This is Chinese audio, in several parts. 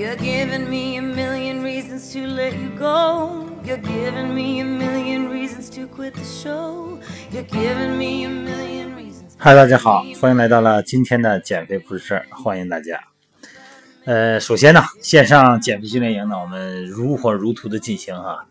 You're giving me a million reasons to let you go. You're giving me a million reasons to quit the show. You're giving me a million reasons. 嗨，大家好，欢迎来到了今天的减肥不是事儿，欢迎大家。呃，首先呢，线上减肥训练营呢，我们如火如荼的进行哈，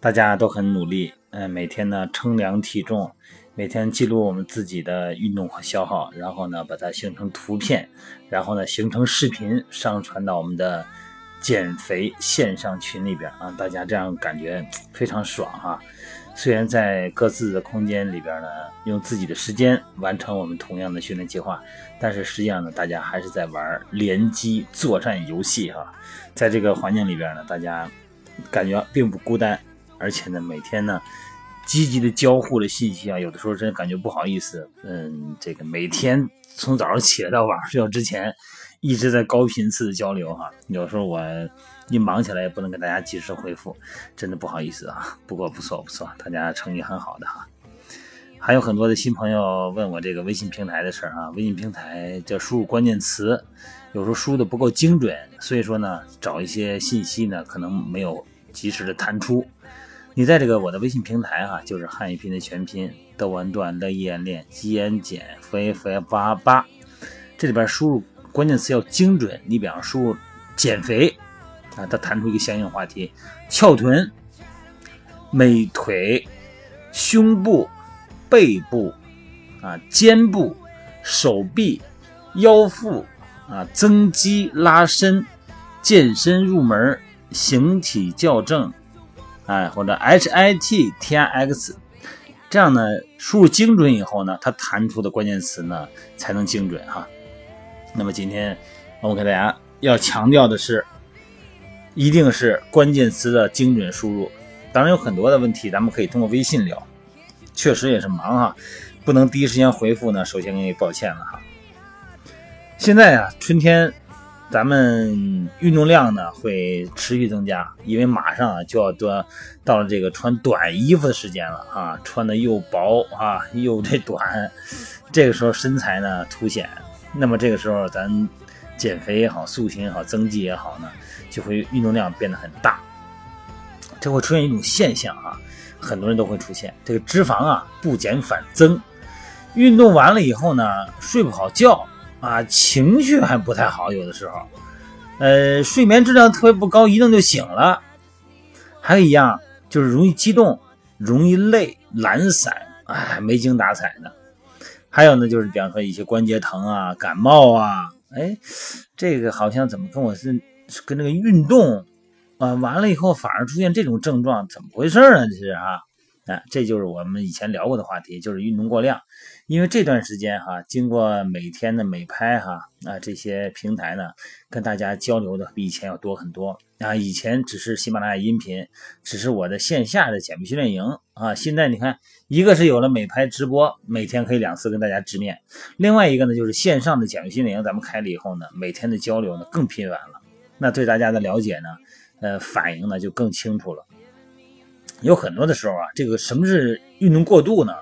大家都很努力，嗯、每天呢称量体重，每天记录我们自己的运动和消耗，然后呢把它形成图片，然后呢形成视频，上传到我们的减肥线上群里边啊，大家这样感觉非常爽哈。虽然在各自的空间里边呢，用自己的时间完成我们同样的训练计划，但是实际上呢，大家还是在玩联机作战游戏哈。在这个环境里边呢，大家感觉并不孤单，而且呢，每天呢积极的交互的信息啊，有的时候真感觉不好意思，嗯，这个每天从早上起来到晚上睡觉之前，一直在高频次的交流哈。有时候我一忙起来也不能给大家及时回复，真的不好意思啊。不过不错不错，大家成绩很好的哈。还有很多的新朋友问我这个微信平台的事儿啊，微信平台叫输入关键词，有时候输的不够精准，所以说呢，找一些信息呢可能没有及时的弹出。你在这个我的微信平台哈、就是汉语拼的全拼，德文段乐燕练基言减肥肥八八，这里边输入关键词要精准。你比方输入减肥啊，它弹出一个相应话题，翘臀、美腿、胸部、背部啊、肩部、手臂、腰腹啊、增肌拉伸、健身入门、形体校正。哎，或者 H I T T I X，这样呢，输入精准以后呢，它弹出的关键词呢才能精准哈。那么今天我给大家要强调的是，一定是关键词的精准输入。当然有很多的问题，咱们可以通过微信聊，确实也是忙哈，不能第一时间回复呢，首先给你抱歉了哈。现在啊，春天。咱们运动量呢会持续增加，因为马上就要到到了这个穿短衣服的时间了啊，穿的又薄啊又这短，这个时候身材呢凸显，那么这个时候咱减肥也好，塑形也好，增肌也好呢，就会运动量变得很大，这会出现一种现象啊，很多人都会出现这个脂肪啊不减反增，运动完了以后呢睡不好觉。啊，情绪还不太好，有的时候，呃，睡眠质量特别不高，一弄就醒了。还有一样就是容易激动，容易累、懒散，哎，没精打采的。还有呢，就是比方说一些关节疼啊、感冒啊，哎，这个好像怎么跟我是跟那个运动啊完了以后反而出现这种症状，怎么回事啊？这是啊。啊，这就是我们以前聊过的话题，就是运动过量。因为这段时间哈，经过每天的美拍哈啊这些平台呢，跟大家交流的比以前要多很多啊。以前只是喜马拉雅音频，只是我的线下的减肥训练营啊。现在你看，一个是有了美拍直播，每天可以两次跟大家直面；另外一个呢，就是线上的减肥训练营，咱们开了以后呢，每天的交流呢更频繁了。那对大家的了解呢，呃，反应呢就更清楚了。有很多的时候啊，这个什么是运动过度呢？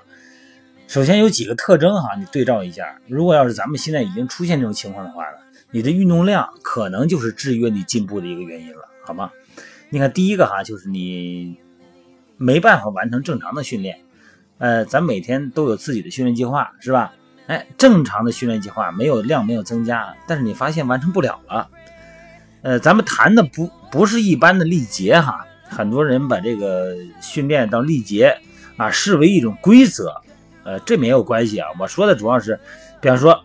首先有几个特征哈，你对照一下。如果要是咱们现在已经出现这种情况的话呢，你的运动量可能就是制约你进步的一个原因了，好吗？你看第一个哈，就是你没办法完成正常的训练。呃，咱每天都有自己的训练计划，是吧？哎，正常的训练计划没有量没有增加，但是你发现完成不了了。呃，咱们谈的不不是一般的力竭哈。很多人把这个训练到力竭啊视为一种规则，呃，这没有关系啊。我说的主要是，比方说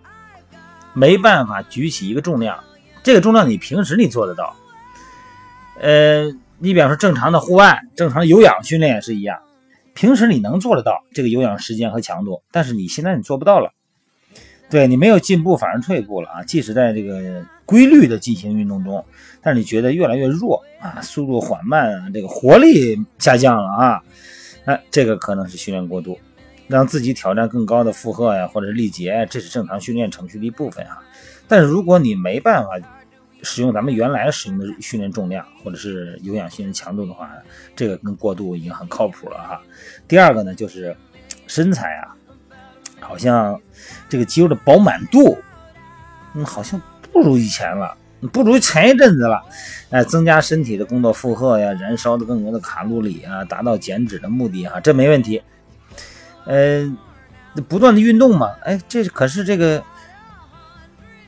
没办法举起一个重量，这个重量你平时你做得到，呃，你比方说正常的户外、正常的有氧训练也是一样，平时你能做得到这个有氧时间和强度，但是你现在你做不到了，对你没有进步反而退步了啊。即使在这个规律的进行运动中，但是你觉得越来越弱啊，速度缓慢啊，这个活力下降了啊，哎，这个可能是训练过度，让自己挑战更高的负荷呀，或者是力竭，这是正常训练程序的一部分啊。但是如果你没办法使用咱们原来使用的训练重量或者是有氧训练强度的话，这个跟过度已经很靠谱了哈。第二个呢，就是身材啊，好像这个肌肉的饱满度，嗯，好像。不如以前了不如前一阵子了。哎，增加身体的工作负荷呀，燃烧的更多的卡路里啊，达到减脂的目的啊，这没问题。呃，不断的运动嘛，哎，这可是这个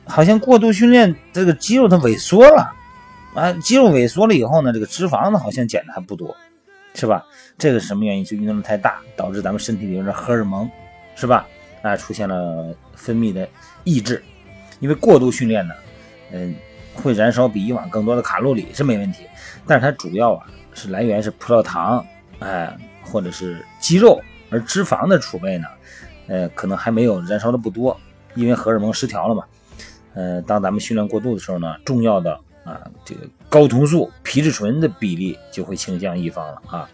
好像过度训练，这个肌肉它萎缩了啊，肌肉萎缩了以后呢，这个脂肪呢好像减的还不多，是吧？这个什么原因？就运动量太大，导致咱们身体里边的荷尔蒙，是吧？那，出现了分泌的抑制，因为过度训练呢，嗯。会燃烧比以往更多的卡路里是没问题，但是它主要啊是来源是葡萄糖，哎，或者是肌肉，而脂肪的储备呢，呃，可能还没有燃烧的不多，因为荷尔蒙失调了嘛。呃，当咱们训练过度的时候呢，重要的啊这个睾酮素、皮质醇的比例就会倾向一方了啊，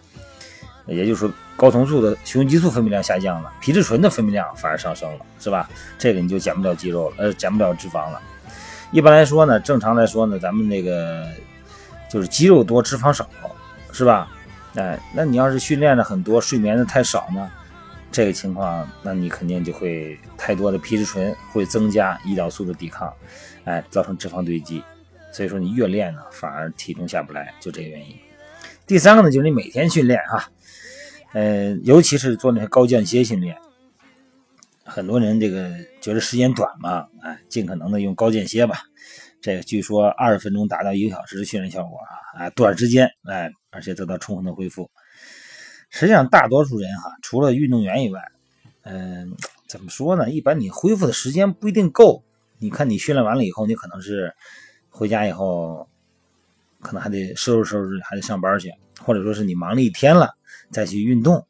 也就是说睾酮素的雄激素分泌量下降了，皮质醇的分泌量反而上升了，是吧？这个你就减不了肌肉了，呃，减不了脂肪了。一般来说呢，正常来说呢，咱们那个就是肌肉多脂肪少，是吧？哎，那你要是训练的很多，睡眠的太少呢，这个情况，那你肯定就会太多的皮质醇会增加胰岛素的抵抗，哎，造成脂肪堆积。所以说你越练呢，反而体重下不来，就这个原因。第三个呢，就是你每天训练哈，呃，尤其是做那些高间歇训练。很多人这个觉得时间短嘛，哎，尽可能的用高间歇吧。这个据说二十分钟达到一个小时的训练效果啊，啊，短时间哎，而且得到充分的恢复。实际上，大多数人哈，除了运动员以外，嗯，怎么说呢？一般你恢复的时间不一定够。你看你训练完了以后，你可能是回家以后，可能还得收拾收拾，还得上班去，或者说是你忙了一天了再去运动。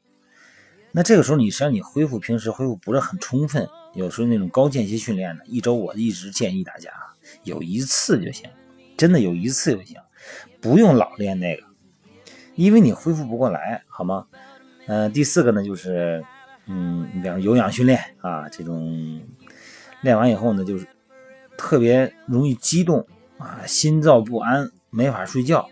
那这个时候，你实际上你恢复平时恢复不是很充分，有时候那种高间歇训练呢，一周我一直建议大家有一次就行，真的有一次就行，不用老练那个，因为你恢复不过来，好吗？嗯，第四个呢就是，嗯，你比方有氧训练啊，这种练完以后呢，就是特别容易激动啊，心躁不安，没法睡觉。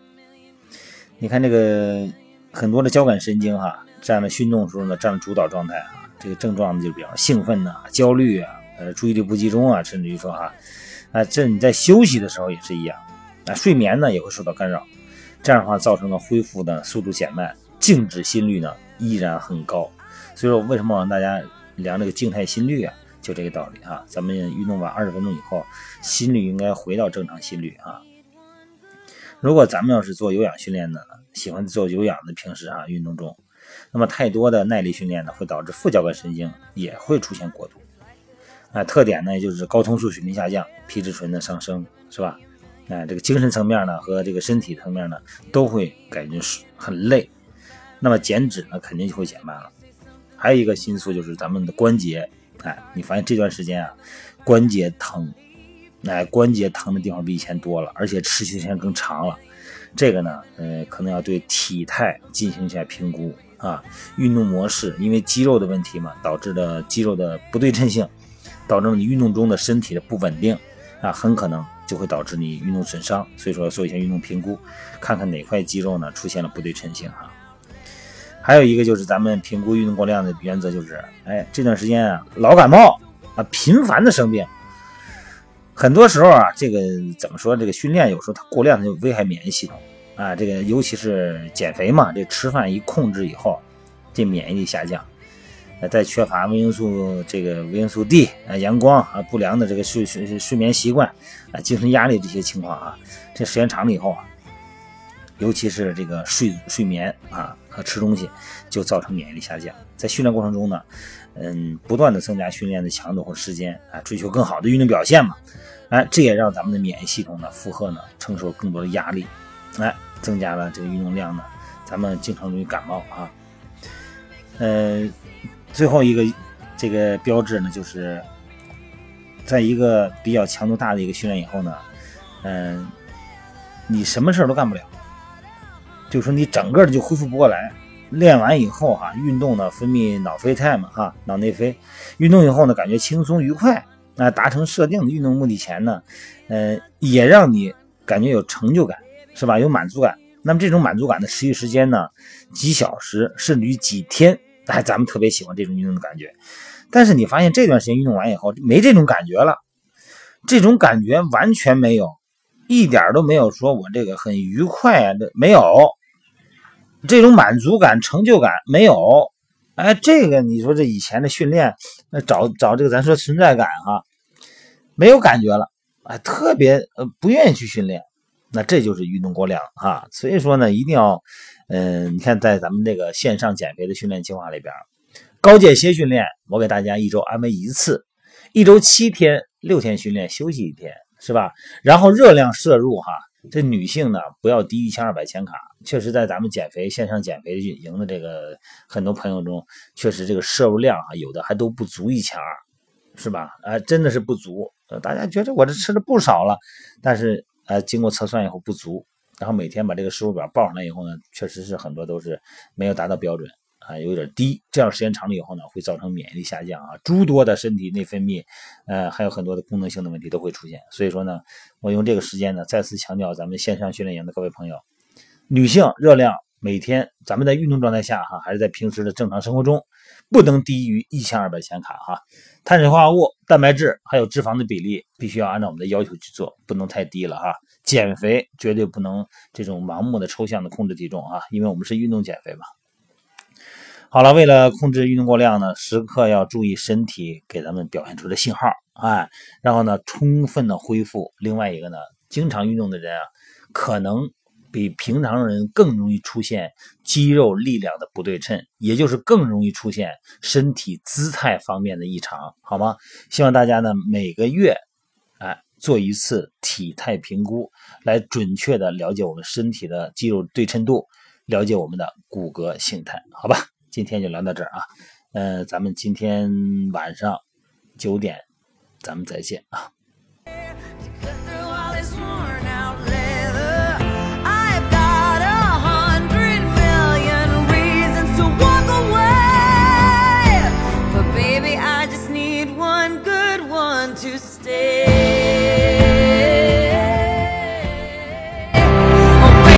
你看这个很多的交感神经哈。占了运动时候呢，占了主导状态啊，这个症状呢就比较兴奋呐、焦虑啊、呃注意力不集中啊，甚至于说哈，啊这你在休息的时候也是一样，啊睡眠呢也会受到干扰，这样的话造成了恢复的速度减慢，静止心率呢依然很高，所以说为什么让大家量这个静态心率啊？就这个道理啊，咱们运动完二十分钟以后，心率应该回到正常心率啊。如果咱们要是做有氧训练呢，喜欢做有氧的平时啊运动中。那么太多的耐力训练呢，会导致副交感神经也会出现过度。啊，特点呢就是睾酮素水平下降，皮质醇的上升，是吧？啊，这个精神层面呢和这个身体层面呢都会感觉是很累。那么减脂呢肯定就会减慢了。还有一个因素就是咱们的关节，哎，你发现这段时间啊关节疼，哎，关节疼的地方比以前多了，而且持续时间更长了。这个呢，呃，可能要对体态进行一下评估。啊，运动模式因为肌肉的问题嘛，导致的肌肉的不对称性，导致你运动中的身体的不稳定，啊，很可能就会导致你运动损伤。所以说做一下运动评估，看看哪块肌肉呢出现了不对称性哈。还有一个就是咱们评估运动过量的原则就是，哎，这段时间啊老感冒啊，频繁的生病，很多时候啊这个怎么说？这个训练有时候它过量，它就危害免疫系统。啊，这个尤其是减肥嘛，这吃饭一控制以后，这免疫力下降，呃，再缺乏维生素这个维生素 D 啊，阳光啊，不良的这个睡睡睡眠习惯啊，精神压力这些情况啊，这时间长了以后啊，尤其是这个睡睡眠啊和吃东西，就造成免疫力下降。在训练过程中呢，嗯，不断的增加训练的强度和时间啊，追求更好的运动表现嘛，哎，这也让咱们的免疫系统呢负荷呢承受更多的压力，哎。增加了这个运动量呢，咱们经常容易感冒啊。呃，最后一个这个标志呢，就是在一个比较强度大的一个训练以后呢，嗯，你什么事都干不了，就说你整个的就恢复不过来。练完以后哈，运动呢分泌脑啡肽嘛哈，脑内啡，运动以后呢感觉轻松愉快，那达成设定的运动目的前呢，呃，也让你感觉有成就感。是吧？有满足感。那么这种满足感的持续时间呢？几小时，甚至于几天。哎，咱们特别喜欢这种运动的感觉。但是你发现这段时间运动完以后，没这种感觉了。这种感觉完全没有，一点都没有说我这个很愉快啊，这没有这种满足感、成就感没有。哎，这个你说这以前的训练，那找找这个咱说存在感哈，没有感觉了，哎，特别呃不愿意去训练，那这就是运动过量哈。所以说呢，一定要，嗯，你看在咱们这个线上减肥的训练计划里边，高间歇训练，我给大家一周安排一次，一周七天，六天训练，休息一天，是吧？然后热量摄入哈，这女性呢不要低于一千二百千卡。确实，在咱们减肥线上减肥运营的这个很多朋友中，确实这个摄入量啊，有的还都不足一千二，是吧？哎，真的是不足。大家觉得我这吃的不少了，但是呃，经过测算以后不足，然后每天把这个食物表报上来以后呢，确实是很多都是没有达到标准啊，有点低。这样时间长了以后呢，会造成免疫力下降啊，诸多的身体内分泌，呃，还有很多的功能性的问题都会出现。所以说呢，我用这个时间呢，再次强调咱们线上训练营的各位朋友。女性热量每天，咱们在运动状态下哈，还是在平时的正常生活中，不能低于一千二百千卡哈。碳水化合物、蛋白质还有脂肪的比例，必须要按照我们的要求去做，不能太低了哈。减肥绝对不能这种盲目的抽象的控制体重啊，因为我们是运动减肥嘛。好了，为了控制运动过量呢，时刻要注意身体给咱们表现出的信号，哎，然后呢，充分的恢复。另外一个呢，经常运动的人啊，可能。比平常人更容易出现肌肉力量的不对称，也就是更容易出现身体姿态方面的异常，好吗？希望大家呢每个月，哎，做一次体态评估，来准确的了解我们身体的肌肉对称度，了解我们的骨骼形态，好吧？今天就聊到这儿啊，嗯，咱们今天晚上九点，咱们再见啊。